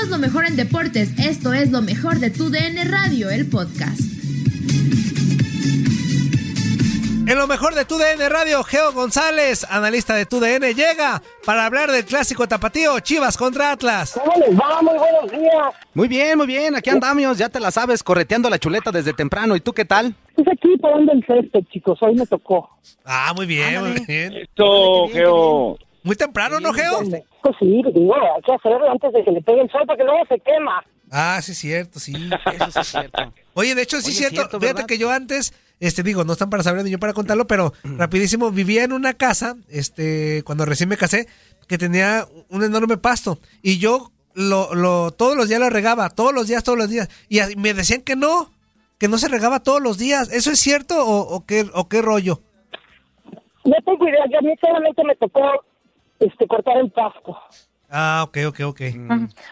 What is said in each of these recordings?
Somos lo mejor en deportes. Esto es lo mejor de tu DN Radio, el podcast. En lo mejor de TUDN Radio, Geo González, analista de TUDN, llega para hablar del clásico tapatío Chivas contra Atlas. ¿Cómo les va? Muy buenos días. Muy bien, muy bien, aquí andamos, ya te la sabes, correteando la chuleta desde temprano. ¿Y tú qué tal? Pues aquí parando el césped, chicos. Hoy me tocó. Ah, muy bien, muy bien. Esto, Geo. Muy temprano, ¿no, Geo? Pues sí, digo, hay que hacerlo antes de que le pegue el sol porque luego se quema. Ah, sí, cierto, sí. Eso sí es cierto. Oye, de hecho, sí Oye, es cierto. cierto, Fíjate ¿verdad? que yo antes, este, digo, no están para saber ni yo para contarlo, pero rapidísimo, vivía en una casa, este, cuando recién me casé, que tenía un enorme pasto. Y yo lo, lo, todos los días lo regaba, todos los días, todos los días. Y me decían que no, que no se regaba todos los días. ¿Eso es cierto o, o qué, o qué rollo? No tengo idea, yo a mí solamente me tocó este, cortar el pasto. Ah, ok, ok, ok.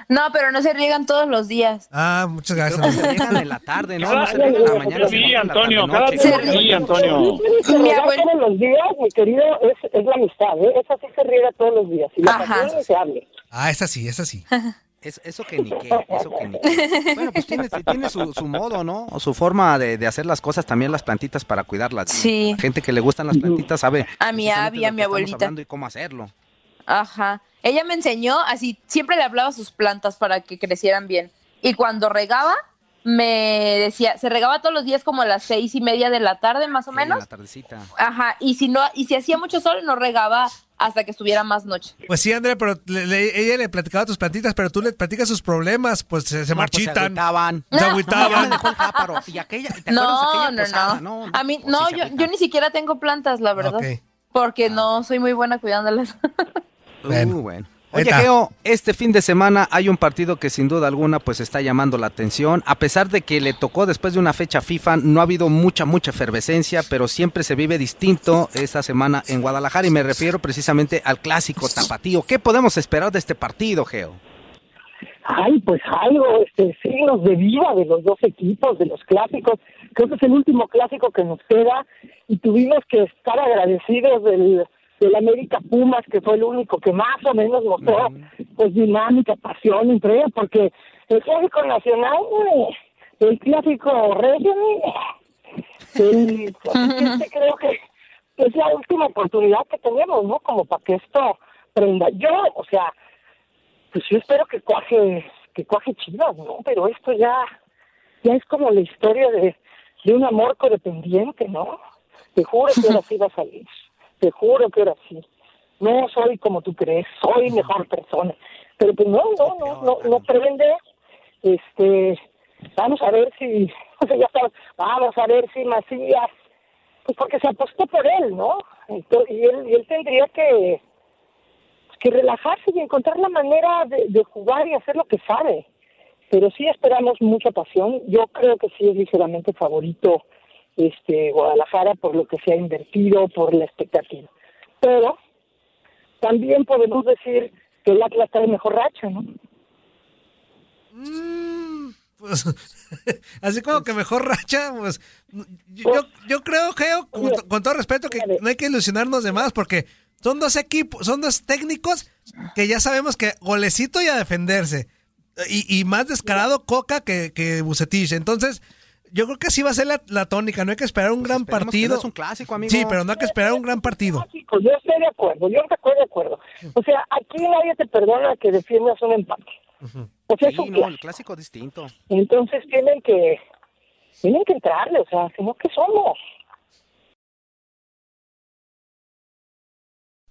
No, pero no se riegan todos los días. Ah, muchas gracias. se riegan en la tarde, ¿no? Cada- No se riegan en la mañana. Sí, Antonio, cada Se- sí, Antonio. Se Mi riega todos los días, mi querido, es, es la amistad, ¿eh? Esa sí se riega todos los días. Y la pasión se hable. Ah, esa sí, esa sí. Es- eso que ni qué, eso que ni qué. Bueno, pues tiene, tiene su, su modo, ¿no? O su forma de, de hacer las cosas, también las plantitas para cuidarlas. Sí. La gente que le gustan las plantitas sabe. A mi Abby, a mi abuelita. Y cómo hacerlo. Ajá. Ella me enseñó así, siempre le hablaba a sus plantas para que crecieran bien. Y cuando regaba, me decía, se regaba todos los días como a las seis y media de la tarde, más o Sí, menos. la tardecita. Ajá. Y si no, y si hacía mucho sol, no regaba hasta que estuviera más noche. Pues sí, Andrea, pero le- le- ella le platicaba a tus plantitas, pero tú le platicas sus problemas, pues se, se No, pues, se marchitan. agüitaban. se agüitaban. dejó el jáparo. Y aquella, ¿te acuerdas No, no, no, No, A mí, pues no, sí yo, yo ni siquiera tengo plantas, la verdad. Ok. Porque no soy muy buena cuidándolas. Bueno. Uh, bueno. Ahí Oye. Geo, este fin de semana hay un partido que sin duda alguna pues está llamando la atención. A pesar de que le tocó después de una fecha FIFA, no ha habido mucha, mucha efervescencia, pero siempre se vive distinto esta semana en Guadalajara y me refiero precisamente al clásico tapatío. ¿Qué podemos esperar de este partido, Geo? Ay, pues algo, este, signos de vida de los dos equipos, de los clásicos. Creo que es el último clásico que nos queda y tuvimos que estar agradecidos del, del América Pumas, que fue el único que más o menos mostró pues dinámica, pasión, entrega, porque el clásico nacional, el clásico regio, el, este creo que es la última oportunidad que tenemos, ¿no? Como para que esto prenda. Yo, o sea, pues yo espero que cuaje, que cuaje Chivas, ¿no? Pero esto ya, ya es como la historia de, de un amor codependiente, ¿no? Te juro que ahora sí va a salir. Te juro que ahora sí. No soy como tú crees, soy mejor persona. Pero pues no, no, no, no, no prende. Este, vamos a ver si, o sea, ya está, vamos a ver si Macías, pues porque se apostó por él, ¿no? Entonces, y él, y él tendría que, que relajarse y encontrar la manera de, de jugar y hacer lo que sabe. Pero sí esperamos mucha pasión. Yo creo que sí es ligeramente favorito este Guadalajara por lo que se ha invertido, por la expectativa. Pero también podemos decir que el Atlas trae mejor racha, ¿no? Mm, pues, así como que mejor racha, pues yo, yo creo, Geo, con, con todo respeto, que no hay que ilusionarnos de más porque son dos equipos, son dos técnicos que ya sabemos que golecito y a defenderse. Y, y más descarado Coca que, que Bucetich. Entonces, yo creo que así va a ser la, la tónica. No hay que esperar un gran esperemos que partido. no es un clásico, amigo. Sí, pero no hay que esperar un gran partido. Yo estoy de acuerdo, yo estoy de acuerdo. O sea, aquí nadie te perdona que defiendas un empate. O sea, es Sí, un no, clásico. el clásico es distinto. Entonces tienen que tienen que entrarle, o sea, no, ¿qué somos?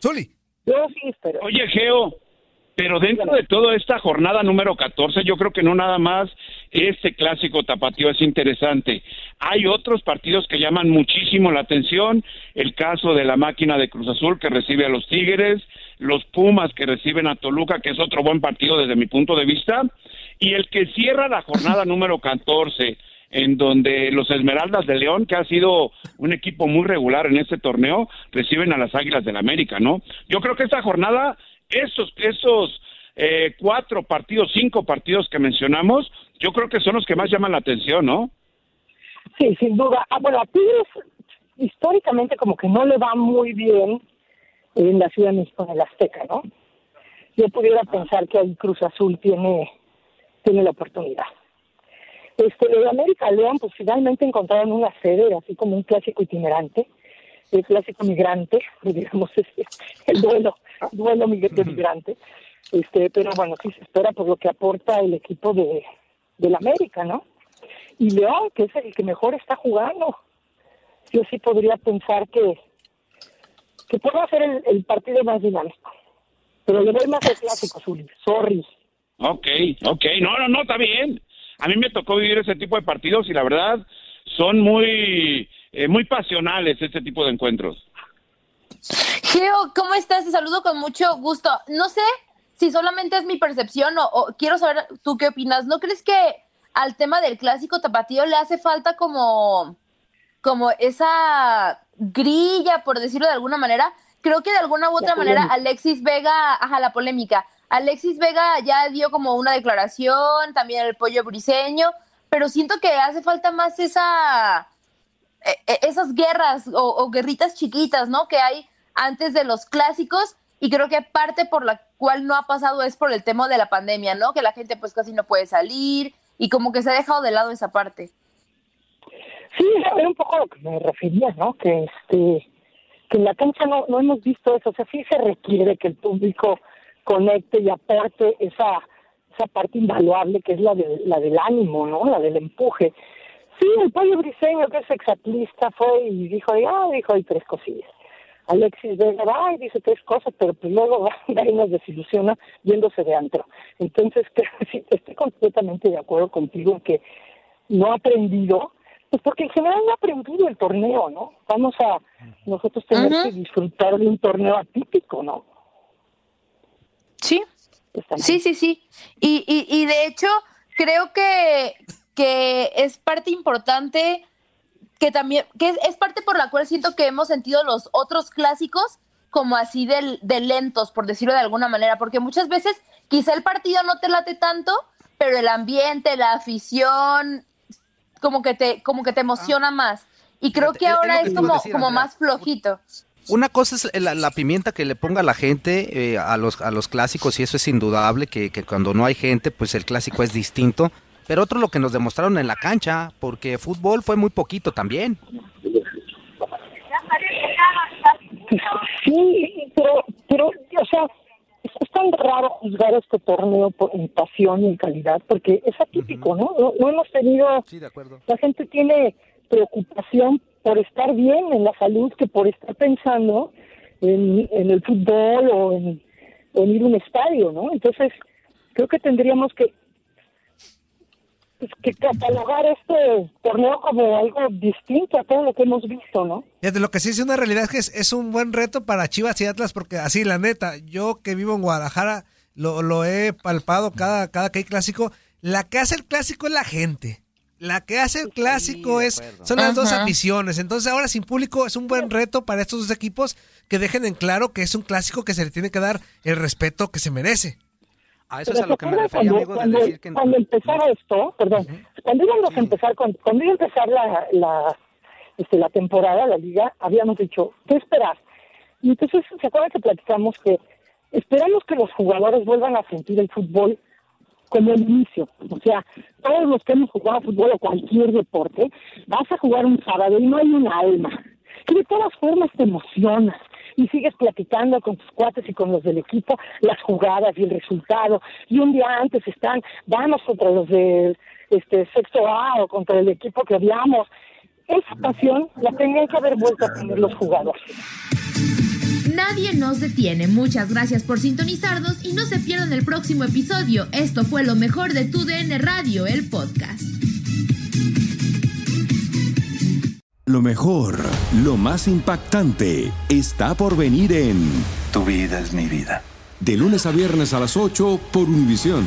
Zuli. Yo sí espero. Oye, Geo, pero dentro de toda esta jornada número 14, yo creo que no nada más este clásico tapatío es interesante. Hay otros partidos que llaman muchísimo la atención. El caso de la máquina de Cruz Azul que recibe a los Tigres, los Pumas que reciben a Toluca, que es otro buen partido desde mi punto de vista, y el que cierra la jornada número 14 en donde los Esmeraldas de León, que ha sido un equipo muy regular en este torneo, reciben a las Águilas del América, ¿no? Yo creo que esta jornada, esos, esos eh, cuatro partidos, cinco partidos que mencionamos, yo creo que son los que más llaman la atención, ¿no? Sí, sin duda. Ah, bueno, a Tigres históricamente como que no le va muy bien en la Ciudad de México, en el Azteca, ¿no? Yo pudiera pensar que ahí Cruz Azul tiene, tiene la oportunidad. Este, lo de América León, pues finalmente encontraron una sede, así como un clásico itinerante, el clásico migrante, digamos, este, el duelo, duelo de migrante. Este, pero bueno, sí se espera por lo que aporta el equipo de del América, ¿no? Y León, que es el que mejor está jugando. Yo sí podría pensar que que puede ser el, el partido más dinámico. Pero le doy más al clásico, Zuli. Sorry. Ok, ok, no, no, no, está bien. A mí me tocó vivir ese tipo de partidos y la verdad son muy, eh, muy pasionales este tipo de encuentros. Geo, ¿cómo estás? Te saludo con mucho gusto. No sé si solamente es mi percepción o, o quiero saber tú qué opinas. ¿No crees que al tema del clásico tapatío le hace falta como, como esa grilla, por decirlo de alguna manera? Creo que de alguna u otra manera. Alexis Vega, ajá, la polémica. Alexis Vega ya dio como una declaración, también el pollo briseño, pero siento que hace falta más esa eh, eh, esas guerras o, o guerritas chiquitas, ¿no? Que hay antes de los clásicos y creo que parte por la cual no ha pasado es por el tema de la pandemia, ¿no? Que la gente pues casi no puede salir y como que se ha dejado de lado esa parte. Sí, era un poco a lo que me refería, ¿no? Que este que en la cancha no, no hemos visto eso, o sea, sí se requiere que el público conecte y aporte esa esa parte invaluable que es la de, la del ánimo, ¿no? La del empuje. Sí, el pollo briseño, que es exatlista, fue y dijo, ah, dijo, hay tres cosillas. Alexis Vega va y dice tres cosas, pero pues luego va ahí nos desilusiona yéndose de antro. Entonces, sí, estoy completamente de acuerdo contigo en que no ha aprendido, pues porque en general no ha aprendido el torneo, ¿no? Vamos a nosotros tener que disfrutar de un torneo atípico, ¿no? Sí. Sí, sí, sí. Y, y, y de hecho, creo que, que es parte importante que también, que es, es parte por la cual siento que hemos sentido los otros clásicos como así de, de lentos, por decirlo de alguna manera, porque muchas veces quizá el partido no te late tanto, pero el ambiente, la afición, como que te, como que te emociona más. Y creo que es ahora que es como, decir, como Andrea. más flojito. Una cosa es la, la pimienta que le ponga la gente eh, a, los, a los clásicos y eso es indudable, que, que cuando no hay gente, pues el clásico es distinto. Pero otro lo que nos demostraron en la cancha, porque fútbol fue muy poquito también. Sí, pero, pero, o sea, es, tan raro juzgar este torneo por, en pasión y en calidad, porque es atípico, ¿no? ¿no? No hemos tenido... Sí, de acuerdo. La gente tiene preocupación por estar bien en la salud que por estar pensando en, el fútbol o en, ir a un estadio, ¿no? Entonces, creo que tendríamos que pues, que catalogar este torneo como algo distinto a todo lo que hemos visto, ¿no? Fíjate, lo que sí es una realidad es que es, es un buen reto para Chivas y Atlas, porque así, la neta, yo que vivo en Guadalajara, lo, lo he palpado cada, cada que hay clásico, la que hace el clásico es la gente. La que hace el clásico es son las dos aficiones. Entonces ahora sin público es un buen reto para estos dos equipos que dejen en claro que es un clásico que se le tiene que dar el respeto que se merece. A Pero ¿se acuerdan cuando, cuando, cuando empezaba esto, perdón, cuando íbamos a empezar, cuando, cuando iba a empezar la, la, este, la temporada, la liga, habíamos dicho, ¿qué esperar? Y entonces, ¿se acuerdan que platicamos que esperamos que los jugadores vuelvan a sentir el fútbol como el inicio? O sea, todos los que hemos jugado fútbol o cualquier deporte, vas a jugar un sábado y no hay un alma. Y de todas formas te emocionas y sigues platicando con tus cuates y con los del equipo las jugadas y el resultado. Y un día antes están, vamos contra los del este, sexto A o contra el equipo que odiamos. Esa pasión la tenían que haber vuelto a tener los jugadores. Nadie nos detiene. Muchas gracias por sintonizarnos y no se pierdan el próximo episodio. Esto fue lo mejor de tu DN Radio, el podcast. Lo mejor, lo más impactante, está por venir en Tu vida es mi vida. De lunes a viernes a las 8 por Univisión.